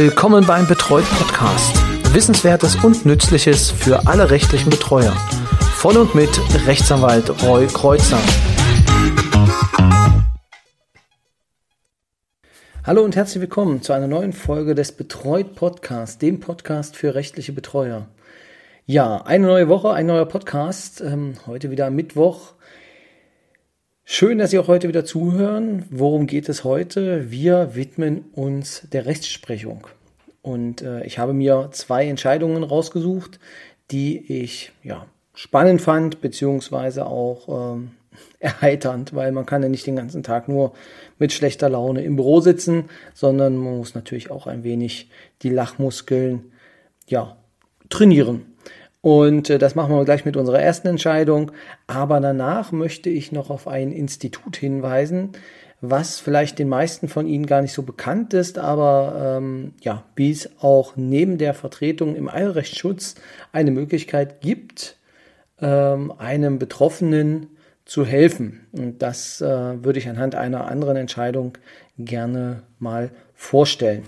Willkommen beim Betreut Podcast. Wissenswertes und Nützliches für alle rechtlichen Betreuer. Von und mit Rechtsanwalt Roy Kreuzer. Hallo und herzlich willkommen zu einer neuen Folge des Betreut Podcasts, dem Podcast für rechtliche Betreuer. Ja, eine neue Woche, ein neuer Podcast. Ähm, heute wieder Mittwoch. Schön, dass Sie auch heute wieder zuhören. Worum geht es heute? Wir widmen uns der Rechtsprechung. Und äh, ich habe mir zwei Entscheidungen rausgesucht, die ich ja, spannend fand, beziehungsweise auch ähm, erheiternd, weil man kann ja nicht den ganzen Tag nur mit schlechter Laune im Büro sitzen, sondern man muss natürlich auch ein wenig die Lachmuskeln ja, trainieren. Und äh, das machen wir gleich mit unserer ersten Entscheidung. Aber danach möchte ich noch auf ein Institut hinweisen, was vielleicht den meisten von Ihnen gar nicht so bekannt ist, aber ähm, ja, wie es auch neben der Vertretung im Eilrechtsschutz eine Möglichkeit gibt, ähm, einem Betroffenen zu helfen. Und das äh, würde ich anhand einer anderen Entscheidung gerne mal vorstellen.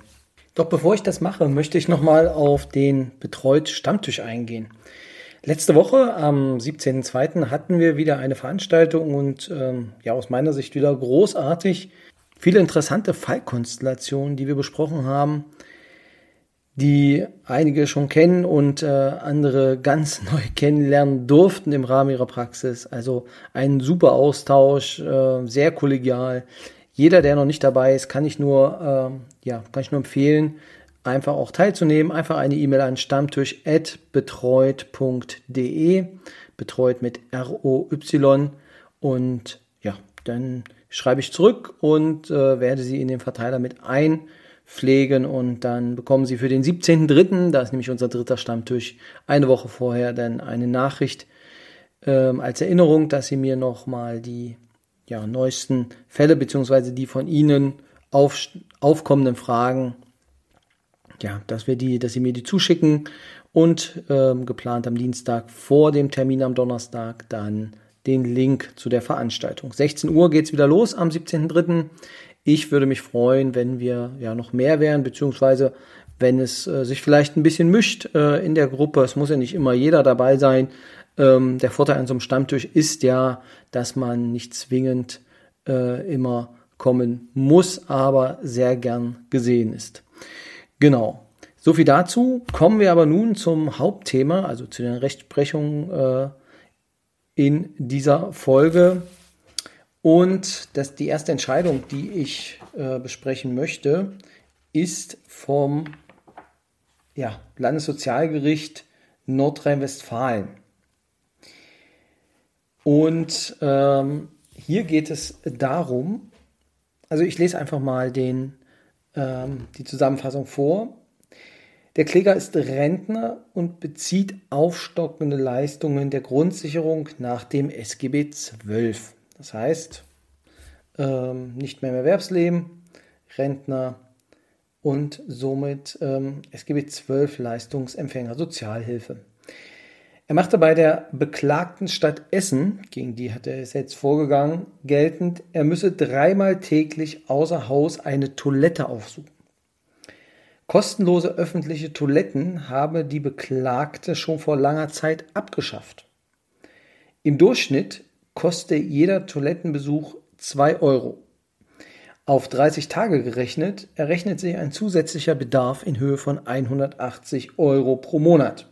Doch bevor ich das mache, möchte ich nochmal auf den Betreut Stammtisch eingehen. Letzte Woche am 17.02. hatten wir wieder eine Veranstaltung und ähm, ja, aus meiner Sicht wieder großartig. Viele interessante Fallkonstellationen, die wir besprochen haben, die einige schon kennen und äh, andere ganz neu kennenlernen durften im Rahmen ihrer Praxis. Also ein super Austausch, äh, sehr kollegial. Jeder, der noch nicht dabei ist, kann ich nur, äh, ja, kann ich nur empfehlen, einfach auch teilzunehmen. Einfach eine E-Mail an stammtisch.betreut.de, betreut mit R-O-Y und ja, dann schreibe ich zurück und äh, werde sie in den Verteiler mit einpflegen und dann bekommen Sie für den 17.3., da ist nämlich unser dritter Stammtisch, eine Woche vorher dann eine Nachricht ähm, als Erinnerung, dass Sie mir nochmal die ja, neuesten Fälle beziehungsweise die von Ihnen auf, aufkommenden Fragen ja, dass wir die, dass sie mir die zuschicken und ähm, geplant am Dienstag vor dem Termin am Donnerstag dann den Link zu der Veranstaltung. 16 Uhr geht's wieder los am 17.03. Ich würde mich freuen, wenn wir ja noch mehr wären, beziehungsweise wenn es äh, sich vielleicht ein bisschen mischt äh, in der Gruppe. Es muss ja nicht immer jeder dabei sein. Ähm, der Vorteil an so einem Stammtisch ist ja, dass man nicht zwingend äh, immer kommen muss, aber sehr gern gesehen ist. Genau. So viel dazu. Kommen wir aber nun zum Hauptthema, also zu den Rechtsprechungen äh, in dieser Folge. Und das, die erste Entscheidung, die ich äh, besprechen möchte, ist vom ja, Landessozialgericht Nordrhein-Westfalen. Und ähm, hier geht es darum, also ich lese einfach mal den ähm, die Zusammenfassung vor. Der Kläger ist Rentner und bezieht aufstockende Leistungen der Grundsicherung nach dem SGB XII. Das heißt, ähm, nicht mehr im Erwerbsleben, Rentner und somit ähm, SGB XII Leistungsempfänger Sozialhilfe. Er machte bei der beklagten Stadt Essen, gegen die hat er es jetzt vorgegangen, geltend, er müsse dreimal täglich außer Haus eine Toilette aufsuchen. Kostenlose öffentliche Toiletten habe die Beklagte schon vor langer Zeit abgeschafft. Im Durchschnitt koste jeder Toilettenbesuch 2 Euro. Auf 30 Tage gerechnet errechnet sich ein zusätzlicher Bedarf in Höhe von 180 Euro pro Monat.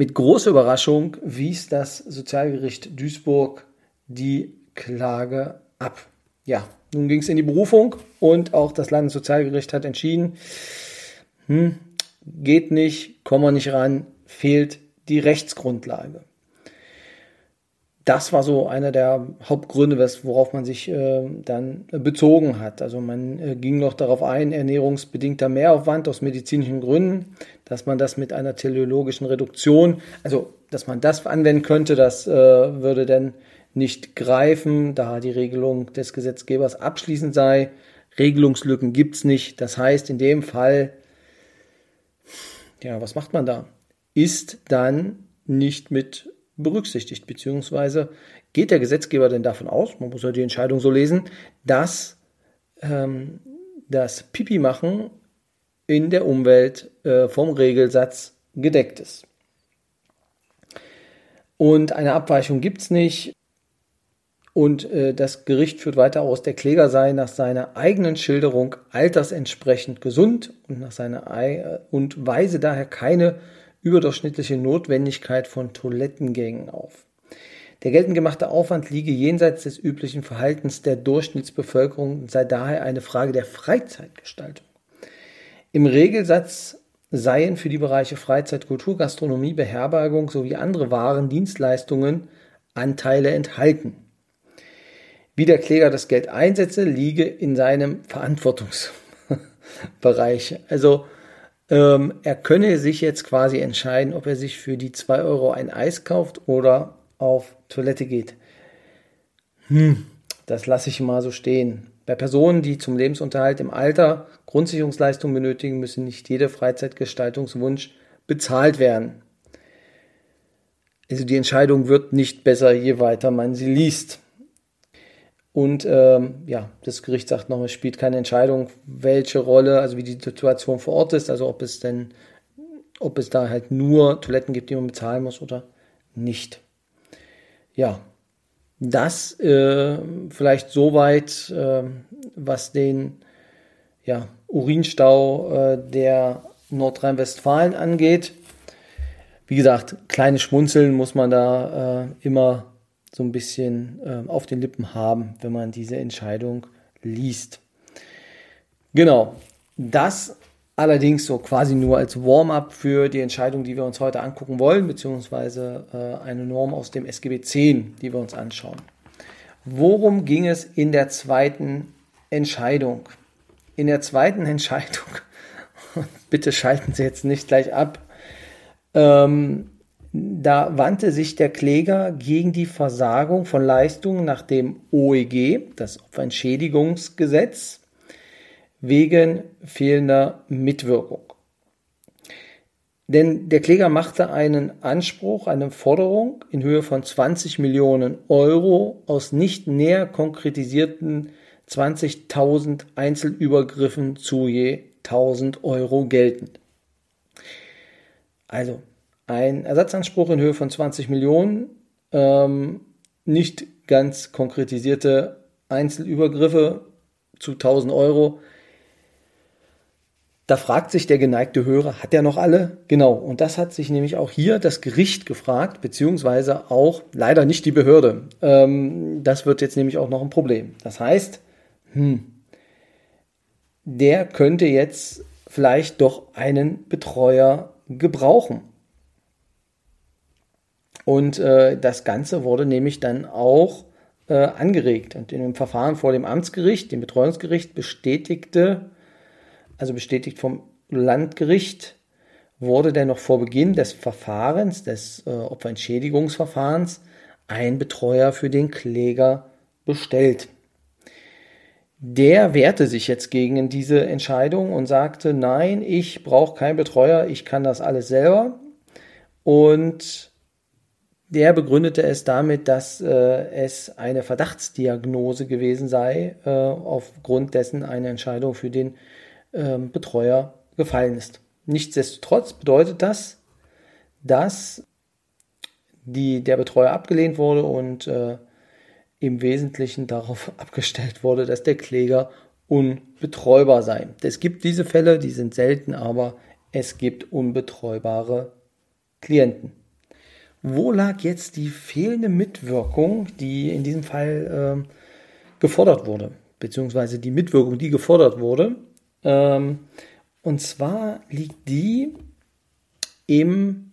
Mit großer Überraschung wies das Sozialgericht Duisburg die Klage ab. Ja, nun ging es in die Berufung und auch das Landessozialgericht hat entschieden, hm, geht nicht, kommen wir nicht ran, fehlt die Rechtsgrundlage das war so einer der Hauptgründe, worauf man sich äh, dann bezogen hat. Also man äh, ging noch darauf ein, ernährungsbedingter Mehraufwand aus medizinischen Gründen, dass man das mit einer teleologischen Reduktion, also dass man das anwenden könnte, das äh, würde dann nicht greifen, da die Regelung des Gesetzgebers abschließend sei. Regelungslücken gibt es nicht. Das heißt, in dem Fall, ja, was macht man da? Ist dann nicht mit berücksichtigt, beziehungsweise geht der Gesetzgeber denn davon aus, man muss ja die Entscheidung so lesen, dass ähm, das Pipi machen in der Umwelt äh, vom Regelsatz gedeckt ist. Und eine Abweichung gibt es nicht. Und äh, das Gericht führt weiter aus, der Kläger sei nach seiner eigenen Schilderung altersentsprechend gesund und, nach seiner äh, und weise daher keine überdurchschnittliche Notwendigkeit von Toilettengängen auf. Der geltend gemachte Aufwand liege jenseits des üblichen Verhaltens der Durchschnittsbevölkerung und sei daher eine Frage der Freizeitgestaltung. Im Regelsatz seien für die Bereiche Freizeit, Kultur, Gastronomie, Beherbergung sowie andere Waren, Dienstleistungen Anteile enthalten. Wie der Kläger das Geld einsetze, liege in seinem Verantwortungsbereich. Also ähm, er könne sich jetzt quasi entscheiden, ob er sich für die 2 Euro ein Eis kauft oder auf Toilette geht. Hm, das lasse ich mal so stehen. Bei Personen, die zum Lebensunterhalt im Alter Grundsicherungsleistungen benötigen, müssen nicht jeder Freizeitgestaltungswunsch bezahlt werden. Also die Entscheidung wird nicht besser, je weiter man sie liest. Und ähm, ja, das Gericht sagt noch, es spielt keine Entscheidung, welche Rolle, also wie die Situation vor Ort ist, also ob es denn, ob es da halt nur Toiletten gibt, die man bezahlen muss oder nicht. Ja, das äh, vielleicht soweit, äh, was den ja, Urinstau äh, der Nordrhein-Westfalen angeht. Wie gesagt, kleine Schmunzeln muss man da äh, immer so ein bisschen äh, auf den Lippen haben, wenn man diese Entscheidung liest. Genau, das allerdings so quasi nur als Warm-up für die Entscheidung, die wir uns heute angucken wollen, beziehungsweise äh, eine Norm aus dem SGB 10, die wir uns anschauen. Worum ging es in der zweiten Entscheidung? In der zweiten Entscheidung, bitte schalten Sie jetzt nicht gleich ab, ähm, da wandte sich der Kläger gegen die Versagung von Leistungen nach dem OEG, das Opferentschädigungsgesetz, wegen fehlender Mitwirkung. Denn der Kläger machte einen Anspruch, eine Forderung in Höhe von 20 Millionen Euro aus nicht näher konkretisierten 20.000 Einzelübergriffen zu je 1000 Euro geltend. Also ein Ersatzanspruch in Höhe von 20 Millionen, ähm, nicht ganz konkretisierte Einzelübergriffe zu 1000 Euro. Da fragt sich der geneigte Hörer, hat er noch alle? Genau, und das hat sich nämlich auch hier das Gericht gefragt, beziehungsweise auch leider nicht die Behörde. Ähm, das wird jetzt nämlich auch noch ein Problem. Das heißt, hm, der könnte jetzt vielleicht doch einen Betreuer gebrauchen. Und äh, das Ganze wurde nämlich dann auch äh, angeregt. Und in dem Verfahren vor dem Amtsgericht, dem Betreuungsgericht, bestätigte, also bestätigt vom Landgericht, wurde dann noch vor Beginn des Verfahrens, des äh, Opferentschädigungsverfahrens, ein Betreuer für den Kläger bestellt. Der wehrte sich jetzt gegen diese Entscheidung und sagte, nein, ich brauche keinen Betreuer, ich kann das alles selber. Und der begründete es damit, dass äh, es eine Verdachtsdiagnose gewesen sei, äh, aufgrund dessen eine Entscheidung für den äh, Betreuer gefallen ist. Nichtsdestotrotz bedeutet das, dass die, der Betreuer abgelehnt wurde und äh, im Wesentlichen darauf abgestellt wurde, dass der Kläger unbetreubar sei. Es gibt diese Fälle, die sind selten, aber es gibt unbetreubare Klienten. Wo lag jetzt die fehlende Mitwirkung, die in diesem Fall äh, gefordert wurde, beziehungsweise die Mitwirkung, die gefordert wurde? Ähm, und zwar liegt die im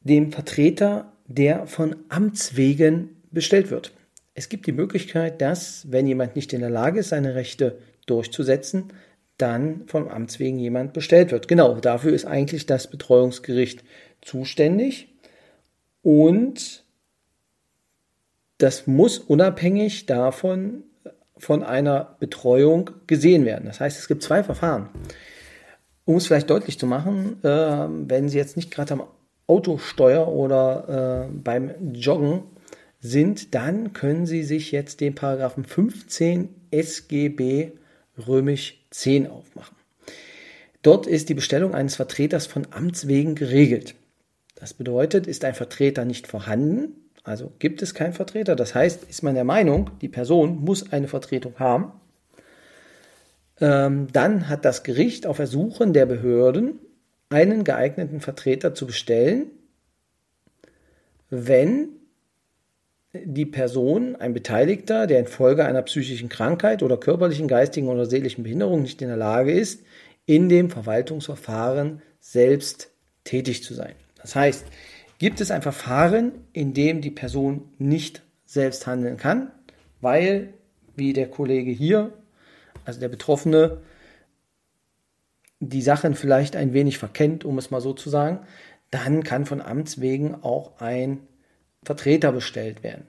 dem Vertreter, der von Amts wegen bestellt wird. Es gibt die Möglichkeit, dass, wenn jemand nicht in der Lage ist, seine Rechte durchzusetzen, dann vom Amts wegen jemand bestellt wird. Genau, dafür ist eigentlich das Betreuungsgericht zuständig und das muss unabhängig davon von einer Betreuung gesehen werden. Das heißt, es gibt zwei Verfahren. Um es vielleicht deutlich zu machen, äh, wenn Sie jetzt nicht gerade am Autosteuer oder äh, beim Joggen sind, dann können Sie sich jetzt den Paragraphen 15 SGB römisch 10 aufmachen. Dort ist die Bestellung eines Vertreters von Amts wegen geregelt. Das bedeutet, ist ein Vertreter nicht vorhanden, also gibt es keinen Vertreter, das heißt, ist man der Meinung, die Person muss eine Vertretung haben, ähm, dann hat das Gericht auf Ersuchen der Behörden einen geeigneten Vertreter zu bestellen, wenn die Person, ein Beteiligter, der infolge einer psychischen Krankheit oder körperlichen, geistigen oder seelischen Behinderung nicht in der Lage ist, in dem Verwaltungsverfahren selbst tätig zu sein. Das heißt, gibt es ein Verfahren, in dem die Person nicht selbst handeln kann, weil, wie der Kollege hier, also der Betroffene, die Sachen vielleicht ein wenig verkennt, um es mal so zu sagen, dann kann von Amts wegen auch ein Vertreter bestellt werden.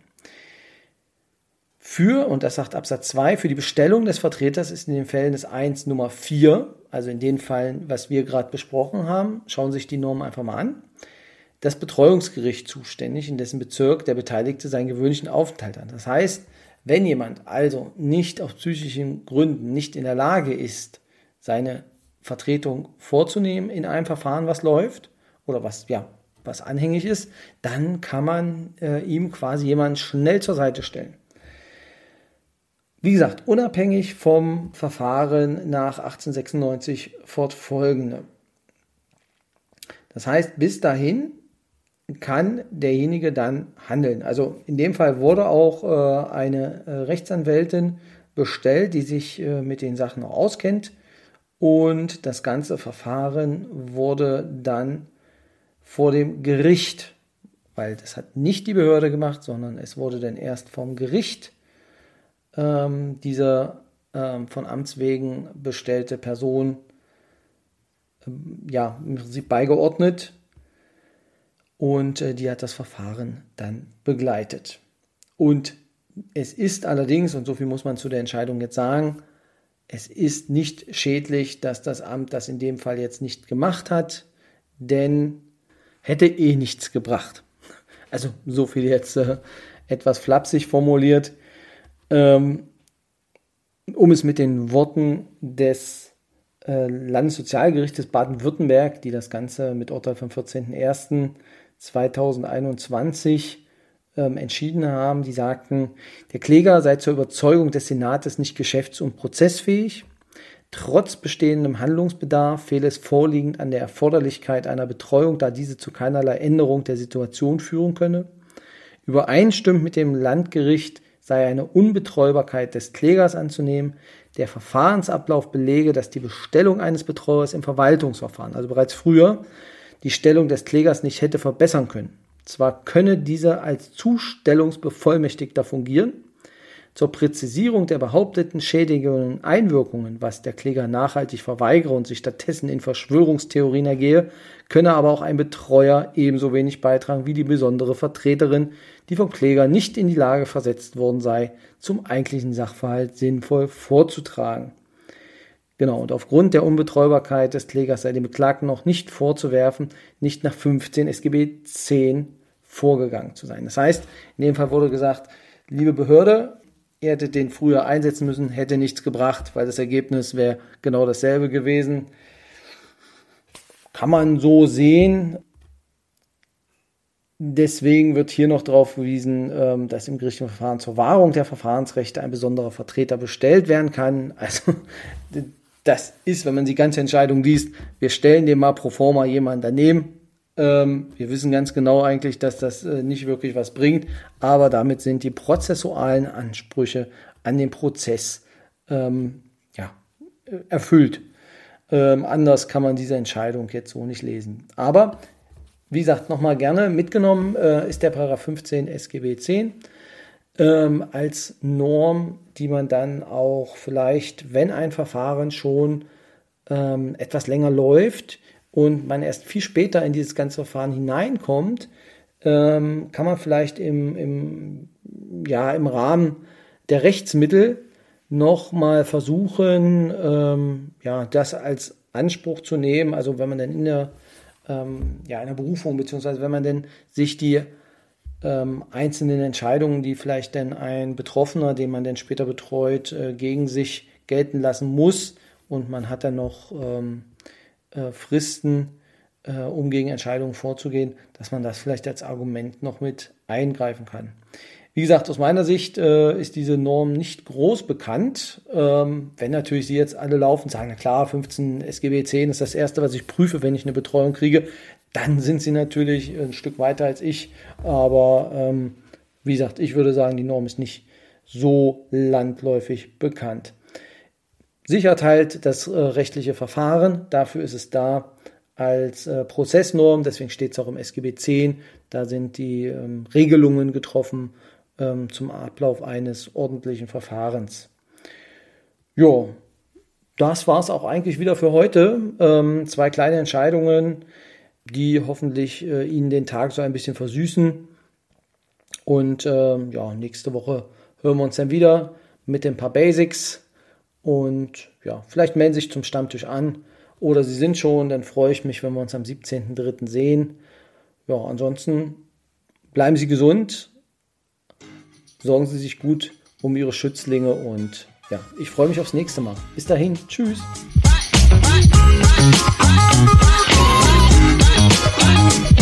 Für, und das sagt Absatz 2, für die Bestellung des Vertreters ist in den Fällen des 1 Nummer 4, also in den Fällen, was wir gerade besprochen haben, schauen sich die Normen einfach mal an, das Betreuungsgericht zuständig, in dessen Bezirk der Beteiligte seinen gewöhnlichen Aufenthalt hat. Das heißt, wenn jemand also nicht aus psychischen Gründen nicht in der Lage ist, seine Vertretung vorzunehmen in einem Verfahren, was läuft oder was ja was anhängig ist, dann kann man äh, ihm quasi jemanden schnell zur Seite stellen. Wie gesagt, unabhängig vom Verfahren nach 1896 fortfolgende. Das heißt, bis dahin kann derjenige dann handeln. Also in dem Fall wurde auch äh, eine äh, Rechtsanwältin bestellt, die sich äh, mit den Sachen auch auskennt. Und das ganze Verfahren wurde dann vor dem Gericht, weil das hat nicht die Behörde gemacht, sondern es wurde dann erst vom Gericht ähm, dieser ähm, von Amts wegen bestellte Person ähm, ja, im Prinzip beigeordnet und äh, die hat das Verfahren dann begleitet. Und es ist allerdings, und so viel muss man zu der Entscheidung jetzt sagen, es ist nicht schädlich, dass das Amt das in dem Fall jetzt nicht gemacht hat, denn hätte eh nichts gebracht. Also so viel jetzt äh, etwas flapsig formuliert. Ähm, um es mit den Worten des äh, Landessozialgerichtes Baden-Württemberg, die das Ganze mit Urteil vom 14.01.2021 ähm, entschieden haben, die sagten, der Kläger sei zur Überzeugung des Senates nicht geschäfts- und prozessfähig Trotz bestehendem Handlungsbedarf fehle es vorliegend an der Erforderlichkeit einer Betreuung, da diese zu keinerlei Änderung der Situation führen könne. Übereinstimmt mit dem Landgericht sei eine Unbetreubarkeit des Klägers anzunehmen. Der Verfahrensablauf belege, dass die Bestellung eines Betreuers im Verwaltungsverfahren, also bereits früher, die Stellung des Klägers nicht hätte verbessern können. Zwar könne dieser als Zustellungsbevollmächtigter fungieren, zur Präzisierung der behaupteten schädigenden Einwirkungen, was der Kläger nachhaltig verweigere und sich stattdessen in Verschwörungstheorien ergehe, könne aber auch ein Betreuer ebenso wenig beitragen wie die besondere Vertreterin, die vom Kläger nicht in die Lage versetzt worden sei, zum eigentlichen Sachverhalt sinnvoll vorzutragen. Genau, und aufgrund der Unbetreubarkeit des Klägers sei dem Beklagten noch nicht vorzuwerfen, nicht nach 15 SGB 10 vorgegangen zu sein. Das heißt, in dem Fall wurde gesagt, liebe Behörde, Ihr hättet den früher einsetzen müssen, hätte nichts gebracht, weil das Ergebnis wäre genau dasselbe gewesen. Kann man so sehen. Deswegen wird hier noch darauf verwiesen, ähm, dass im gerichtlichen Verfahren zur Wahrung der Verfahrensrechte ein besonderer Vertreter bestellt werden kann. Also das ist, wenn man die ganze Entscheidung liest, wir stellen dem mal pro forma jemanden daneben, ähm, wir wissen ganz genau eigentlich, dass das äh, nicht wirklich was bringt, aber damit sind die prozessualen Ansprüche an den Prozess ähm, ja, äh, erfüllt. Ähm, anders kann man diese Entscheidung jetzt so nicht lesen. Aber wie gesagt, nochmal gerne mitgenommen äh, ist der Paragraph 15 SGB 10 ähm, als Norm, die man dann auch vielleicht, wenn ein Verfahren schon ähm, etwas länger läuft, und man erst viel später in dieses ganze Verfahren hineinkommt, ähm, kann man vielleicht im, im, ja, im Rahmen der Rechtsmittel nochmal versuchen, ähm, ja, das als Anspruch zu nehmen. Also wenn man dann in der, ähm, ja, in der Berufung, beziehungsweise wenn man dann sich die ähm, einzelnen Entscheidungen, die vielleicht dann ein Betroffener, den man dann später betreut, äh, gegen sich gelten lassen muss und man hat dann noch ähm, äh, Fristen, äh, um gegen Entscheidungen vorzugehen, dass man das vielleicht als Argument noch mit eingreifen kann. Wie gesagt, aus meiner Sicht äh, ist diese Norm nicht groß bekannt. Ähm, wenn natürlich Sie jetzt alle laufen, sagen, na klar, 15 SGB 10 ist das Erste, was ich prüfe, wenn ich eine Betreuung kriege, dann sind Sie natürlich ein Stück weiter als ich. Aber ähm, wie gesagt, ich würde sagen, die Norm ist nicht so landläufig bekannt. Sichert halt das äh, rechtliche Verfahren, dafür ist es da als äh, Prozessnorm, deswegen steht es auch im SGB 10, da sind die ähm, Regelungen getroffen ähm, zum Ablauf eines ordentlichen Verfahrens. Ja, das war es auch eigentlich wieder für heute. Ähm, zwei kleine Entscheidungen, die hoffentlich äh, Ihnen den Tag so ein bisschen versüßen. Und ja, nächste Woche hören wir uns dann wieder mit ein paar Basics. Und ja, vielleicht melden Sie sich zum Stammtisch an. Oder Sie sind schon, dann freue ich mich, wenn wir uns am 17.03. sehen. Ja, ansonsten bleiben Sie gesund, sorgen Sie sich gut um Ihre Schützlinge und ja, ich freue mich aufs nächste Mal. Bis dahin, tschüss. Bye, bye, bye,